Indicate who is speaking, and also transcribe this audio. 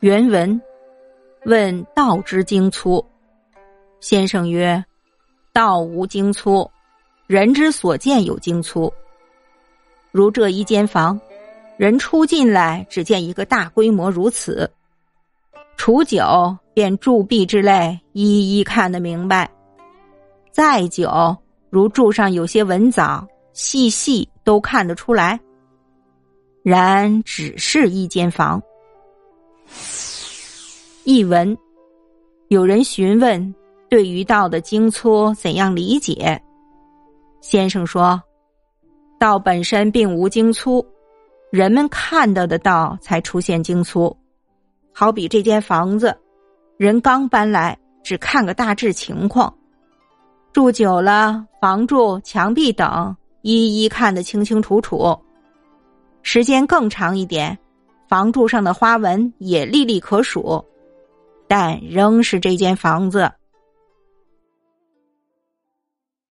Speaker 1: 原文问道之精粗，先生曰：“道无精粗，人之所见有精粗。如这一间房，人初进来只见一个大规模如此，处久便铸币之类一一看得明白。再久，如柱上有些文藻，细细都看得出来。”然只是一间房。译文：有人询问对于道的精粗怎样理解？先生说，道本身并无精粗，人们看到的道才出现精粗。好比这间房子，人刚搬来，只看个大致情况；住久了，房柱、墙壁等一一看得清清楚楚。时间更长一点，房柱上的花纹也历历可数，但仍是这间房子。